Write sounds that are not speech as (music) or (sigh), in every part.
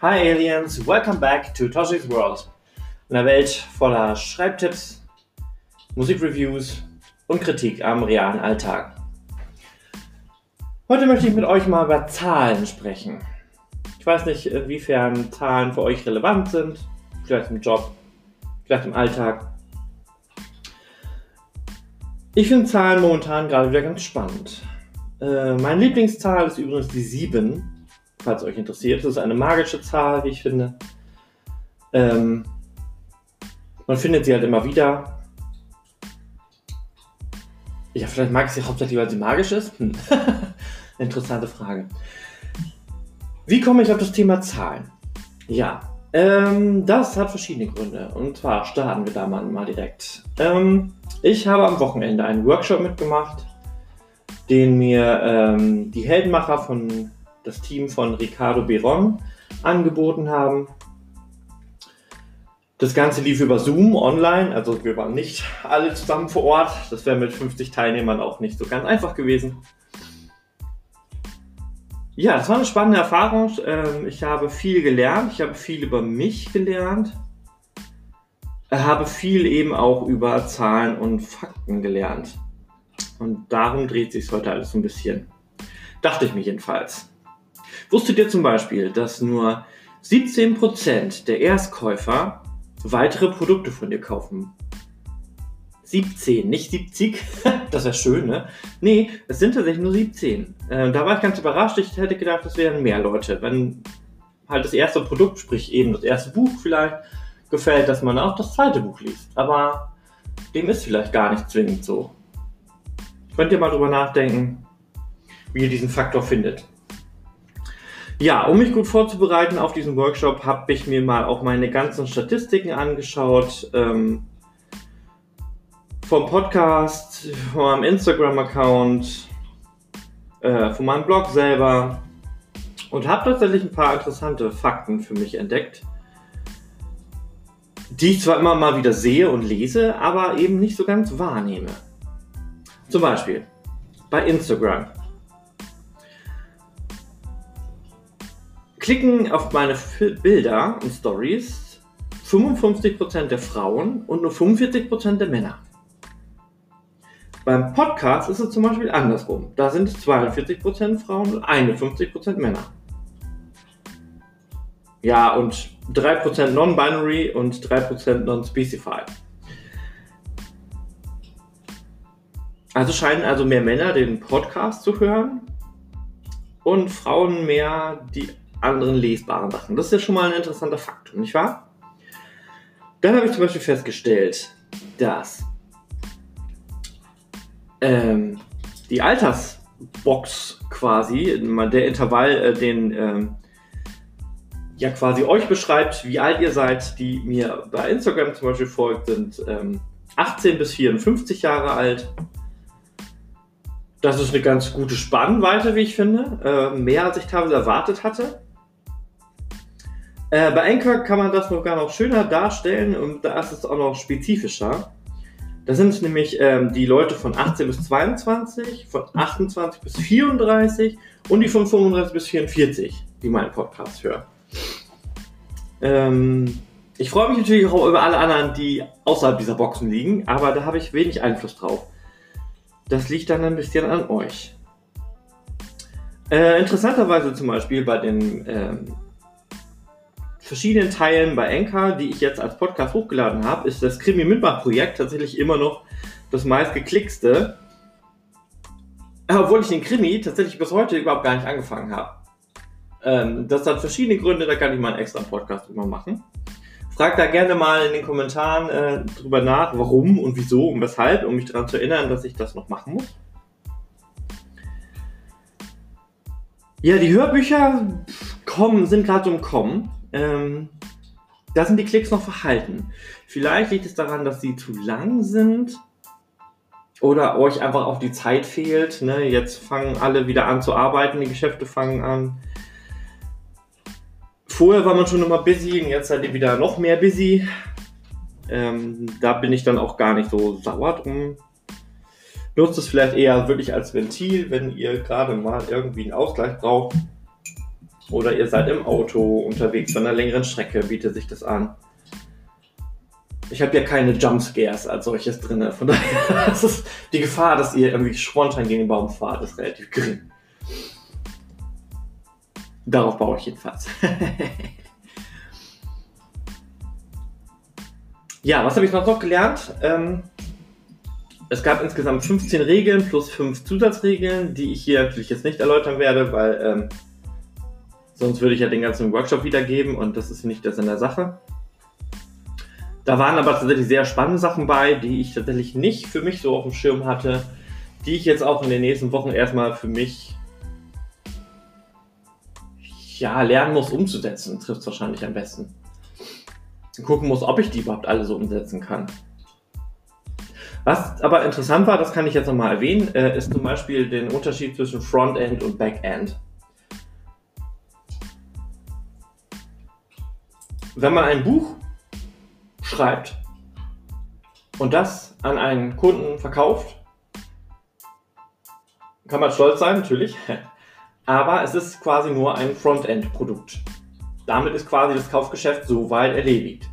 Hi Aliens, welcome back to Toshi's World. In einer Welt voller Schreibtipps, Musikreviews und Kritik am realen Alltag. Heute möchte ich mit euch mal über Zahlen sprechen. Ich weiß nicht, inwiefern Zahlen für euch relevant sind, vielleicht im Job, vielleicht im Alltag. Ich finde Zahlen momentan gerade wieder ganz spannend. Äh, meine Lieblingszahl ist übrigens die 7 falls euch interessiert. Das ist eine magische Zahl, wie ich finde. Ähm, man findet sie halt immer wieder. Ja, vielleicht mag ich sie hauptsächlich, weil sie magisch ist. Hm. (laughs) Interessante Frage. Wie komme ich auf das Thema Zahlen? Ja, ähm, das hat verschiedene Gründe. Und zwar starten wir da mal, mal direkt. Ähm, ich habe am Wochenende einen Workshop mitgemacht, den mir ähm, die Heldenmacher von das Team von Ricardo Beron angeboten haben. Das Ganze lief über Zoom online, also wir waren nicht alle zusammen vor Ort. Das wäre mit 50 Teilnehmern auch nicht so ganz einfach gewesen. Ja, das war eine spannende Erfahrung. Ähm, ich habe viel gelernt, ich habe viel über mich gelernt, habe viel eben auch über Zahlen und Fakten gelernt. Und darum dreht sich heute alles so ein bisschen. Dachte ich mir jedenfalls. Wusstet ihr zum Beispiel, dass nur 17% der Erstkäufer weitere Produkte von dir kaufen? 17, nicht 70. (laughs) das wäre schön, ne? Nee, es sind tatsächlich nur 17. Äh, da war ich ganz überrascht. Ich hätte gedacht, es wären mehr Leute. Wenn halt das erste Produkt, sprich eben das erste Buch vielleicht, gefällt, dass man auch das zweite Buch liest. Aber dem ist vielleicht gar nicht zwingend so. Könnt ihr mal drüber nachdenken, wie ihr diesen Faktor findet. Ja, um mich gut vorzubereiten auf diesen Workshop, habe ich mir mal auch meine ganzen Statistiken angeschaut. Ähm, vom Podcast, von meinem Instagram-Account, äh, von meinem Blog selber und habe tatsächlich ein paar interessante Fakten für mich entdeckt, die ich zwar immer mal wieder sehe und lese, aber eben nicht so ganz wahrnehme. Zum Beispiel bei Instagram klicken auf meine Bilder und Stories 55% der Frauen und nur 45% der Männer. Beim Podcast ist es zum Beispiel andersrum. Da sind es 42% Frauen und 51% Männer. Ja, und 3% Non-Binary und 3% Non-Specified. Also scheinen also mehr Männer den Podcast zu hören und Frauen mehr die anderen lesbaren Sachen. Das ist ja schon mal ein interessanter Fakt, nicht wahr? Dann habe ich zum Beispiel festgestellt, dass ähm, die Altersbox quasi, der Intervall, äh, den ähm, ja quasi euch beschreibt, wie alt ihr seid, die mir bei Instagram zum Beispiel folgt, sind ähm, 18 bis 54 Jahre alt. Das ist eine ganz gute Spannweite, wie ich finde. Äh, mehr als ich teilweise erwartet hatte. Äh, bei Anchor kann man das noch gar noch schöner darstellen und da ist es auch noch spezifischer. Da sind es nämlich ähm, die Leute von 18 bis 22, von 28 bis 34 und die von 35 bis 44, die meinen Podcast hören. Ähm, ich freue mich natürlich auch über alle anderen, die außerhalb dieser Boxen liegen, aber da habe ich wenig Einfluss drauf. Das liegt dann ein bisschen an euch. Äh, interessanterweise zum Beispiel bei den ähm, verschiedenen Teilen bei Anchor, die ich jetzt als Podcast hochgeladen habe, ist das Krimi Mitmach-Projekt tatsächlich immer noch das meistgeklickste. Obwohl ich den Krimi tatsächlich bis heute überhaupt gar nicht angefangen habe. Ähm, das hat verschiedene Gründe, da kann ich mal einen extra Podcast drüber machen. Fragt da gerne mal in den Kommentaren äh, drüber nach, warum und wieso und weshalb, um mich daran zu erinnern, dass ich das noch machen muss. Ja, die Hörbücher kommen, sind gerade so im Kommen ähm, da sind die Klicks noch verhalten. Vielleicht liegt es daran, dass sie zu lang sind oder euch einfach auch die Zeit fehlt. Ne? Jetzt fangen alle wieder an zu arbeiten, die Geschäfte fangen an. Vorher war man schon immer busy und jetzt seid ihr wieder noch mehr busy. Ähm, da bin ich dann auch gar nicht so sauer drum. Nutzt es vielleicht eher wirklich als Ventil, wenn ihr gerade mal irgendwie einen Ausgleich braucht. Oder ihr seid im Auto unterwegs bei einer längeren Strecke, bietet sich das an. Ich habe ja keine Jumpscares als solches drin. Von daher (laughs) ist die Gefahr, dass ihr irgendwie spontan gegen den Baum fahrt, ist relativ gering. Darauf baue ich jedenfalls. (laughs) ja, was habe ich noch gelernt? Ähm, es gab insgesamt 15 Regeln plus 5 Zusatzregeln, die ich hier natürlich jetzt nicht erläutern werde, weil ähm, sonst würde ich ja den ganzen Workshop wiedergeben und das ist nicht der Sinn der Sache. Da waren aber tatsächlich sehr spannende Sachen bei, die ich tatsächlich nicht für mich so auf dem Schirm hatte, die ich jetzt auch in den nächsten Wochen erstmal für mich ja, lernen muss umzusetzen, trifft es wahrscheinlich am besten. Gucken muss, ob ich die überhaupt alle so umsetzen kann. Was aber interessant war, das kann ich jetzt nochmal erwähnen, äh, ist zum Beispiel den Unterschied zwischen Frontend und Backend. Wenn man ein Buch schreibt und das an einen Kunden verkauft, kann man stolz sein, natürlich, (laughs) aber es ist quasi nur ein Frontend-Produkt. Damit ist quasi das Kaufgeschäft so weit erledigt.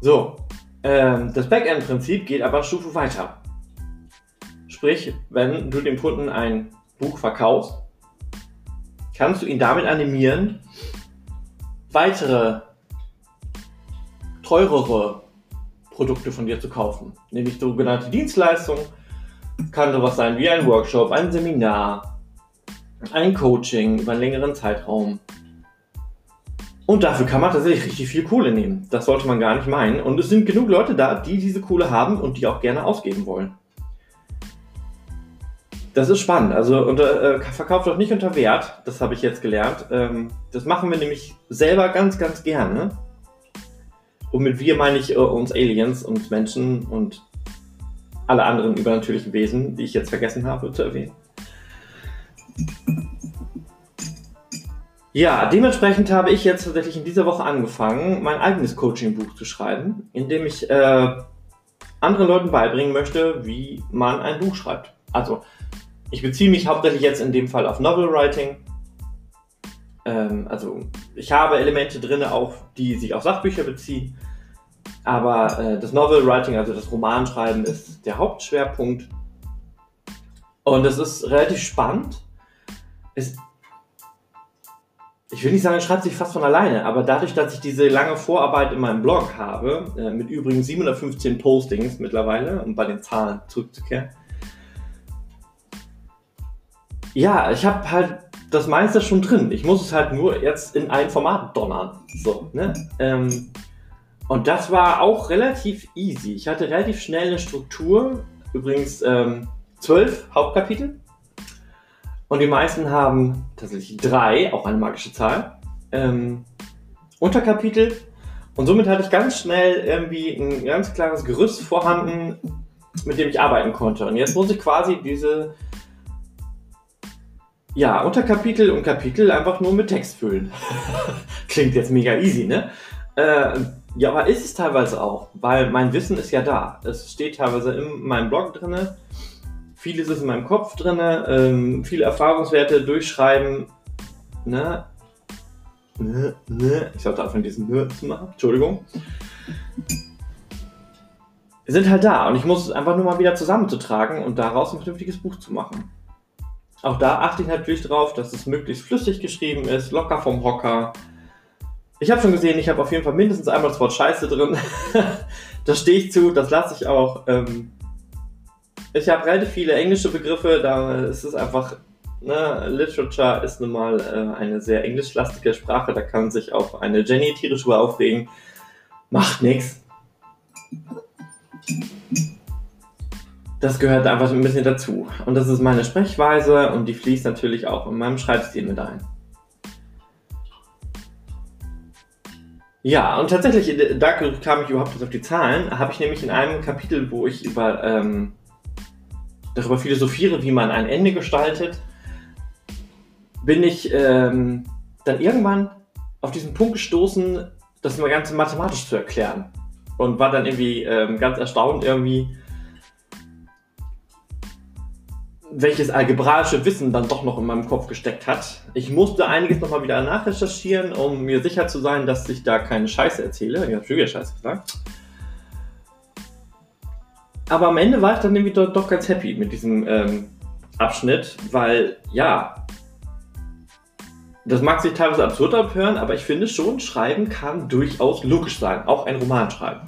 So, ähm, das Backend-Prinzip geht aber eine Stufe weiter. Sprich, wenn du dem Kunden ein Buch verkaufst, kannst du ihn damit animieren, weitere teurere Produkte von dir zu kaufen. Nämlich sogenannte Dienstleistungen. Kann sowas sein wie ein Workshop, ein Seminar, ein Coaching über einen längeren Zeitraum. Und dafür kann man tatsächlich richtig viel Kohle nehmen. Das sollte man gar nicht meinen. Und es sind genug Leute da, die diese Kohle haben und die auch gerne ausgeben wollen. Das ist spannend. Also unter, äh, verkauft doch nicht unter Wert. Das habe ich jetzt gelernt. Ähm, das machen wir nämlich selber ganz, ganz gerne. Und mit wir meine ich äh, uns Aliens, uns Menschen und alle anderen übernatürlichen Wesen, die ich jetzt vergessen habe zu erwähnen. Ja, dementsprechend habe ich jetzt tatsächlich in dieser Woche angefangen, mein eigenes Coaching-Buch zu schreiben, in dem ich äh, anderen Leuten beibringen möchte, wie man ein Buch schreibt. Also, ich beziehe mich hauptsächlich jetzt in dem Fall auf Novel Writing. Ähm, also, ich habe Elemente drin, auch die sich auf Sachbücher beziehen. Aber äh, das Novel Writing, also das Romanschreiben, ist der Hauptschwerpunkt. Und es ist relativ spannend. Es ich will nicht sagen, es schreibt sich fast von alleine, aber dadurch, dass ich diese lange Vorarbeit in meinem Blog habe, äh, mit übrigens 715 Postings mittlerweile, um bei den Zahlen zurückzukehren, ja, ich habe halt das meiste schon drin. Ich muss es halt nur jetzt in ein Format donnern. So, ne? Ähm, und das war auch relativ easy. Ich hatte relativ schnell eine Struktur. Übrigens ähm, zwölf Hauptkapitel. Und die meisten haben tatsächlich drei, auch eine magische Zahl, ähm, Unterkapitel. Und somit hatte ich ganz schnell irgendwie ein ganz klares Gerüst vorhanden, mit dem ich arbeiten konnte. Und jetzt muss ich quasi diese ja, Unterkapitel und Kapitel einfach nur mit Text füllen. (laughs) Klingt jetzt mega easy, ne? Äh, ja, aber ist es teilweise auch, weil mein Wissen ist ja da. Es steht teilweise in meinem Blog drinne vieles ist in meinem Kopf drin, ähm, viele Erfahrungswerte durchschreiben. Ne? Ne, ne. Ich sollte anfangen, diesen Nö zu machen. Entschuldigung. Sind halt da und ich muss es einfach nur mal wieder zusammenzutragen und daraus ein vernünftiges Buch zu machen. Auch da achte ich natürlich darauf, dass es möglichst flüssig geschrieben ist, locker vom Hocker. Ich habe schon gesehen, ich habe auf jeden Fall mindestens einmal das Wort Scheiße drin. (laughs) das stehe ich zu, das lasse ich auch. Ähm, ich habe relativ viele englische Begriffe, da ist es einfach, ne, Literature ist nun mal äh, eine sehr englischlastige Sprache, da kann sich auch eine Jenny tierisch über aufregen. Macht nichts. Das gehört einfach ein bisschen dazu. Und das ist meine Sprechweise und die fließt natürlich auch in meinem Schreibstil mit ein. Ja, und tatsächlich, da kam ich überhaupt nicht auf die Zahlen, habe ich nämlich in einem Kapitel, wo ich über ähm, darüber philosophiere, wie man ein Ende gestaltet, bin ich ähm, dann irgendwann auf diesen Punkt gestoßen, das mal ganz mathematisch zu erklären. Und war dann irgendwie ähm, ganz erstaunt, irgendwie, welches algebraische Wissen dann doch noch in meinem Kopf gesteckt hat. Ich musste einiges nochmal wieder nachrecherchieren, um mir sicher zu sein, dass ich da keine Scheiße erzähle. Ich habe schon wieder Scheiße gesagt. Aber am Ende war ich dann irgendwie doch, doch ganz happy mit diesem ähm, Abschnitt, weil ja, das mag sich teilweise absurd abhören, aber ich finde schon, Schreiben kann durchaus logisch sein, auch ein Roman schreiben.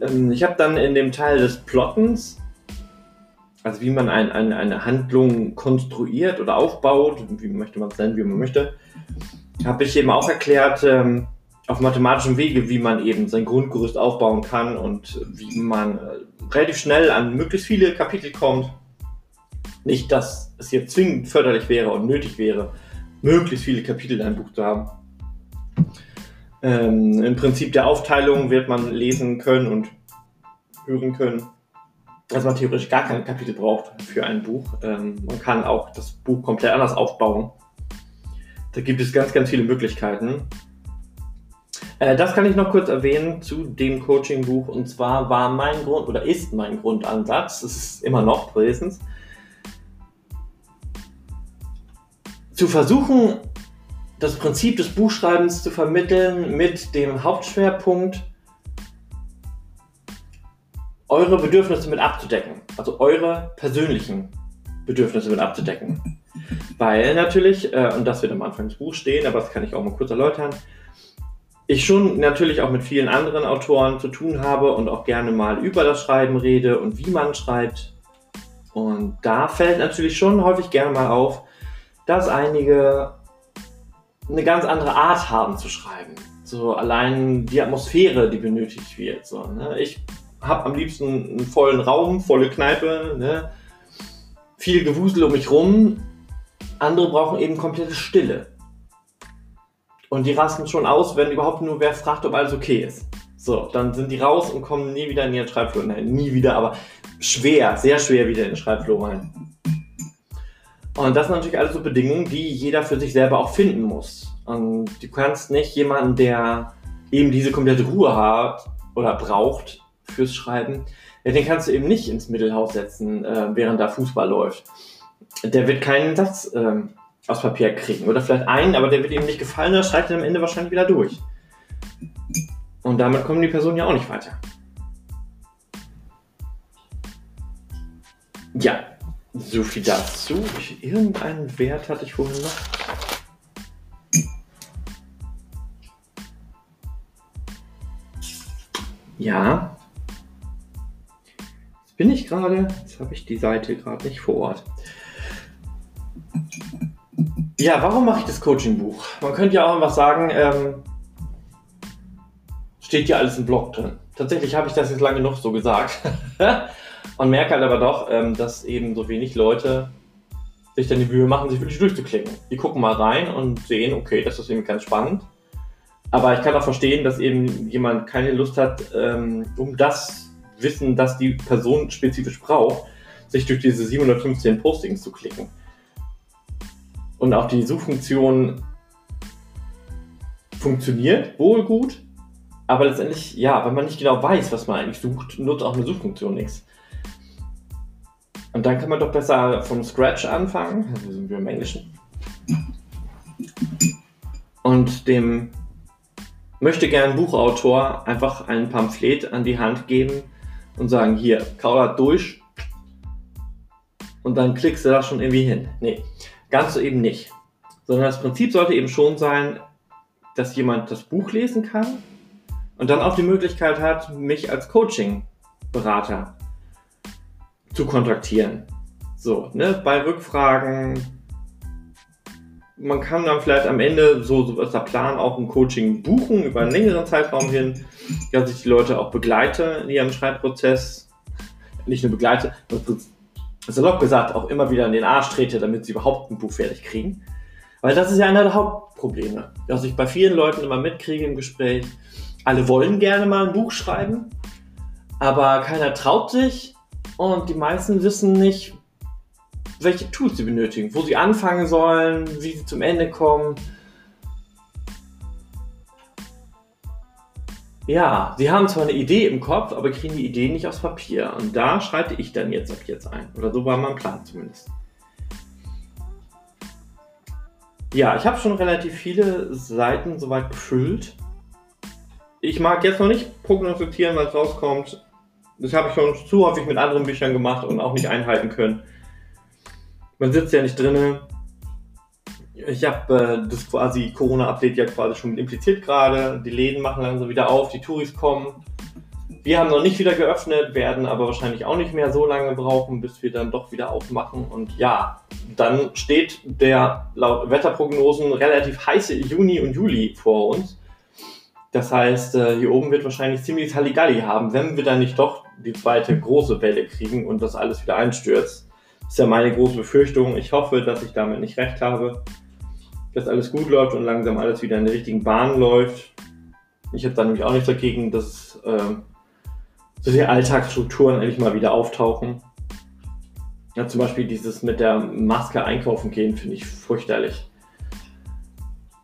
Ähm, ich habe dann in dem Teil des Plottens also wie man ein, ein, eine Handlung konstruiert oder aufbaut, wie möchte man es nennen, wie man möchte, habe ich eben auch erklärt, ähm, auf mathematischem Wege, wie man eben sein Grundgerüst aufbauen kann und wie man äh, relativ schnell an möglichst viele Kapitel kommt. Nicht, dass es jetzt zwingend förderlich wäre und nötig wäre, möglichst viele Kapitel in einem Buch zu haben. Ähm, Im Prinzip der Aufteilung wird man lesen können und hören können dass man theoretisch gar kein Kapitel braucht für ein Buch. Ähm, man kann auch das Buch komplett anders aufbauen. Da gibt es ganz, ganz viele Möglichkeiten. Äh, das kann ich noch kurz erwähnen zu dem Coaching-Buch. Und zwar war mein Grund oder ist mein Grundansatz, es ist immer noch wenigstens, zu versuchen, das Prinzip des Buchschreibens zu vermitteln mit dem Hauptschwerpunkt, eure Bedürfnisse mit abzudecken. Also eure persönlichen Bedürfnisse mit abzudecken. Weil natürlich, äh, und das wird am Anfang des Buchs stehen, aber das kann ich auch mal kurz erläutern, ich schon natürlich auch mit vielen anderen Autoren zu tun habe und auch gerne mal über das Schreiben rede und wie man schreibt. Und da fällt natürlich schon häufig gerne mal auf, dass einige eine ganz andere Art haben zu schreiben. So allein die Atmosphäre, die benötigt wird. So, ne? Ich habe am liebsten einen vollen Raum, volle Kneipe, ne? viel Gewusel um mich rum. Andere brauchen eben komplette Stille. Und die rasten schon aus, wenn überhaupt nur wer fragt, ob alles okay ist. So, dann sind die raus und kommen nie wieder in ihren Schreibflur. Nein, nie wieder, aber schwer, sehr schwer wieder in den Schreibflur rein. Und das sind natürlich alles so Bedingungen, die jeder für sich selber auch finden muss. Und du kannst nicht jemanden, der eben diese komplette Ruhe hat oder braucht, fürs Schreiben, ja, den kannst du eben nicht ins Mittelhaus setzen, äh, während da Fußball läuft. Der wird keinen Satz ähm, aus Papier kriegen. Oder vielleicht einen, aber der wird ihm nicht gefallen, da schreibt er am Ende wahrscheinlich wieder durch. Und damit kommen die Personen ja auch nicht weiter. Ja, so viel dazu. Ich, irgendeinen Wert hatte ich vorhin noch. Ja, gerade? Jetzt habe ich die Seite gerade nicht vor Ort. Ja, warum mache ich das Coaching-Buch? Man könnte ja auch einfach sagen, ähm, steht ja alles im Blog drin. Tatsächlich habe ich das jetzt lange noch so gesagt. (laughs) und merke halt aber doch, ähm, dass eben so wenig Leute sich dann die Mühe machen, sich wirklich durchzuklicken. Die gucken mal rein und sehen, okay, das ist irgendwie ganz spannend. Aber ich kann auch verstehen, dass eben jemand keine Lust hat, ähm, um das Wissen, das die Person spezifisch braucht, sich durch diese 715 Postings zu klicken. Und auch die Suchfunktion funktioniert wohl gut, aber letztendlich, ja, wenn man nicht genau weiß, was man eigentlich sucht, nutzt auch eine Suchfunktion nichts. Und dann kann man doch besser vom Scratch anfangen, also sind wir im Englischen, und dem möchte gern Buchautor einfach ein Pamphlet an die Hand geben, und sagen, hier, kau das durch und dann klickst du da schon irgendwie hin. Nee, ganz so eben nicht. Sondern das Prinzip sollte eben schon sein, dass jemand das Buch lesen kann und dann auch die Möglichkeit hat, mich als Coaching-Berater zu kontaktieren. So, ne, bei Rückfragen, man kann dann vielleicht am Ende, so, so ist der Plan, auch ein Coaching buchen über einen längeren Zeitraum hin, dass ich die Leute auch begleite in ihrem Schreibprozess. Nicht nur begleite, salopp gesagt, auch immer wieder in den Arsch trete, damit sie überhaupt ein Buch fertig kriegen. Weil das ist ja einer der Hauptprobleme, dass ich bei vielen Leuten immer mitkriege im Gespräch. Alle wollen gerne mal ein Buch schreiben, aber keiner traut sich und die meisten wissen nicht, welche Tools sie benötigen, wo sie anfangen sollen, wie sie zum Ende kommen. Ja, sie haben zwar eine Idee im Kopf, aber kriegen die Idee nicht aufs Papier. Und da schreite ich dann jetzt ab jetzt ein. Oder so war mein Plan zumindest. Ja, ich habe schon relativ viele Seiten soweit gefüllt. Ich mag jetzt noch nicht prognostizieren, was rauskommt. Das habe ich schon zu häufig mit anderen Büchern gemacht und auch nicht einhalten können. Man sitzt ja nicht drinnen ich habe äh, das quasi Corona-Update ja quasi schon impliziert gerade. Die Läden machen langsam wieder auf, die Touris kommen. Wir haben noch nicht wieder geöffnet, werden aber wahrscheinlich auch nicht mehr so lange brauchen, bis wir dann doch wieder aufmachen. Und ja, dann steht der laut Wetterprognosen relativ heiße Juni und Juli vor uns. Das heißt, äh, hier oben wird wahrscheinlich ziemlich Halligalli haben, wenn wir dann nicht doch die zweite große Welle kriegen und das alles wieder einstürzt. Das ist ja meine große Befürchtung. Ich hoffe, dass ich damit nicht recht habe dass alles gut läuft und langsam alles wieder in der richtigen Bahn läuft. Ich habe da nämlich auch nichts dagegen, dass ähm, so die Alltagsstrukturen endlich mal wieder auftauchen. Ja, zum Beispiel dieses mit der Maske einkaufen gehen, finde ich fürchterlich.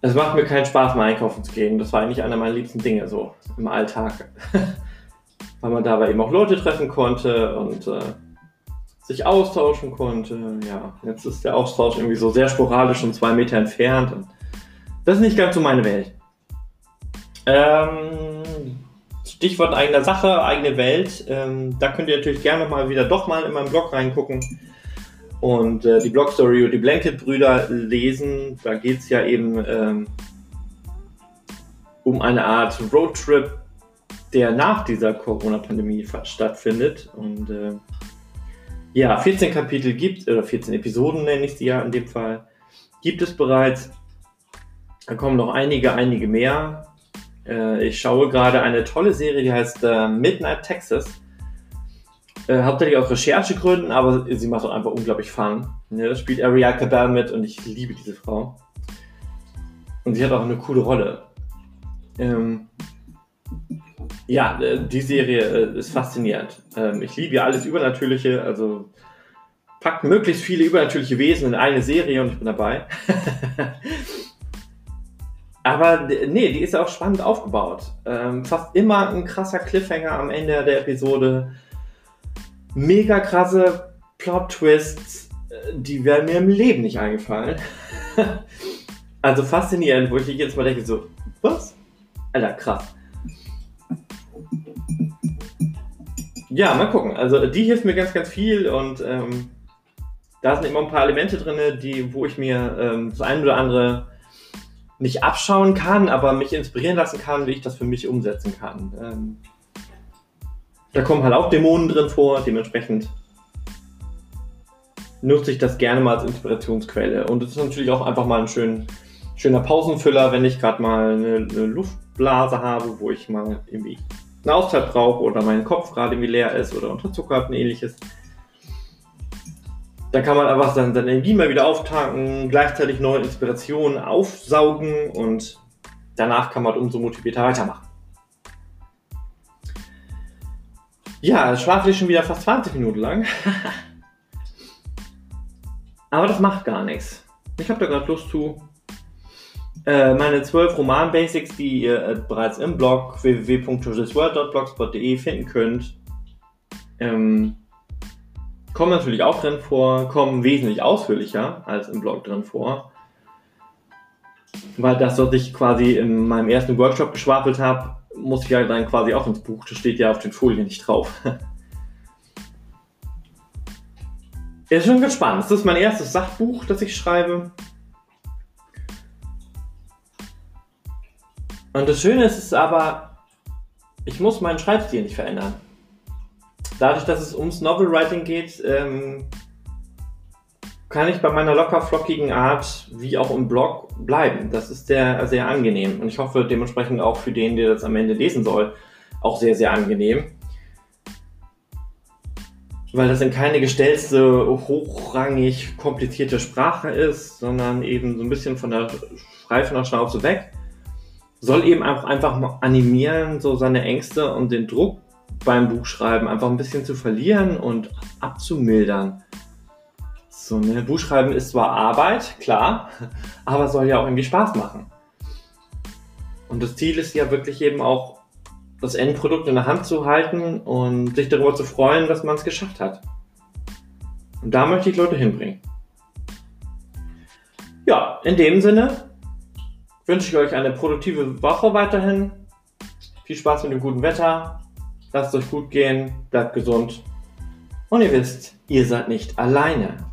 Es macht mir keinen Spaß, mal einkaufen zu gehen. Das war eigentlich einer meiner liebsten Dinge so im Alltag. (laughs) Weil man dabei eben auch Leute treffen konnte und äh, sich austauschen konnte. Ja, jetzt ist der Austausch irgendwie so sehr sporadisch und zwei Meter entfernt. Und das ist nicht ganz so meine Welt. Ähm, Stichwort eigener Sache, eigene Welt. Ähm, da könnt ihr natürlich gerne mal wieder doch mal in meinen Blog reingucken und äh, die Blogstory und die Blanket-Brüder lesen. Da geht es ja eben ähm, um eine Art Roadtrip, der nach dieser Corona-Pandemie stattfindet. Und äh, ja, 14 Kapitel gibt, oder 14 Episoden nenne ich sie ja in dem Fall, gibt es bereits. Da kommen noch einige, einige mehr. Äh, ich schaue gerade eine tolle Serie, die heißt äh, Midnight Texas. Äh, hauptsächlich aus Recherchegründen, aber sie macht auch einfach unglaublich Fun. Ja, da spielt Ariel Cabell mit und ich liebe diese Frau. Und sie hat auch eine coole Rolle. Ähm, ja, äh, die Serie äh, ist faszinierend. Ähm, ich liebe ja alles Übernatürliche, also packt möglichst viele übernatürliche Wesen in eine Serie und ich bin dabei. (laughs) Aber nee, die ist auch spannend aufgebaut. Ähm, fast immer ein krasser Cliffhanger am Ende der Episode. Mega krasse Plot-Twists, äh, die wären mir im Leben nicht eingefallen. (laughs) also faszinierend, wo ich jetzt mal denke, so, was? Alter, krass. Ja, mal gucken. Also die hilft mir ganz, ganz viel und ähm, da sind immer ein paar Elemente drin, die, wo ich mir ähm, das eine oder andere nicht abschauen kann, aber mich inspirieren lassen kann, wie ich das für mich umsetzen kann. Ähm, da kommen halt auch Dämonen drin vor, dementsprechend nutze ich das gerne mal als Inspirationsquelle. Und es ist natürlich auch einfach mal ein schön, schöner Pausenfüller, wenn ich gerade mal eine, eine Luftblase habe, wo ich mal irgendwie eine Auszeit brauche oder mein Kopf gerade irgendwie leer ist oder unterzuckert und ähnliches. Dann kann man einfach seine, seine Energie mal wieder auftanken, gleichzeitig neue Inspirationen aufsaugen und danach kann man umso motivierter weitermachen. Ja, das schlafe ich schon wieder fast 20 Minuten lang. (laughs) Aber das macht gar nichts. Ich habe da gerade Lust zu. Äh, meine zwölf Roman-Basics, die ihr äh, bereits im Blog www.josesworld.blogspot.de finden könnt, ähm, kommen natürlich auch drin vor, kommen wesentlich ausführlicher als im Blog drin vor. Weil das, was ich quasi in meinem ersten Workshop geschwafelt habe, muss ich ja dann quasi auch ins Buch. Das steht ja auf den Folien nicht drauf. (laughs) Ist schon ganz spannend. Das ist mein erstes Sachbuch, das ich schreibe. Und das Schöne ist, ist aber, ich muss meinen Schreibstil nicht verändern. Dadurch, dass es ums Novelwriting geht, ähm, kann ich bei meiner locker flockigen Art wie auch im Blog bleiben. Das ist sehr, sehr angenehm. Und ich hoffe dementsprechend auch für den, der das am Ende lesen soll, auch sehr, sehr angenehm. Weil das in keine gestellte, hochrangig komplizierte Sprache ist, sondern eben so ein bisschen von der von der Schnauze weg soll eben auch einfach mal animieren, so seine Ängste und den Druck beim Buchschreiben einfach ein bisschen zu verlieren und abzumildern. So, ne, Buchschreiben ist zwar Arbeit, klar, (laughs) aber soll ja auch irgendwie Spaß machen. Und das Ziel ist ja wirklich eben auch, das Endprodukt in der Hand zu halten und sich darüber zu freuen, dass man es geschafft hat. Und da möchte ich Leute hinbringen. Ja, in dem Sinne wünsche ich euch eine produktive Woche weiterhin. Viel Spaß mit dem guten Wetter. Lasst euch gut gehen. Bleibt gesund. Und ihr wisst, ihr seid nicht alleine.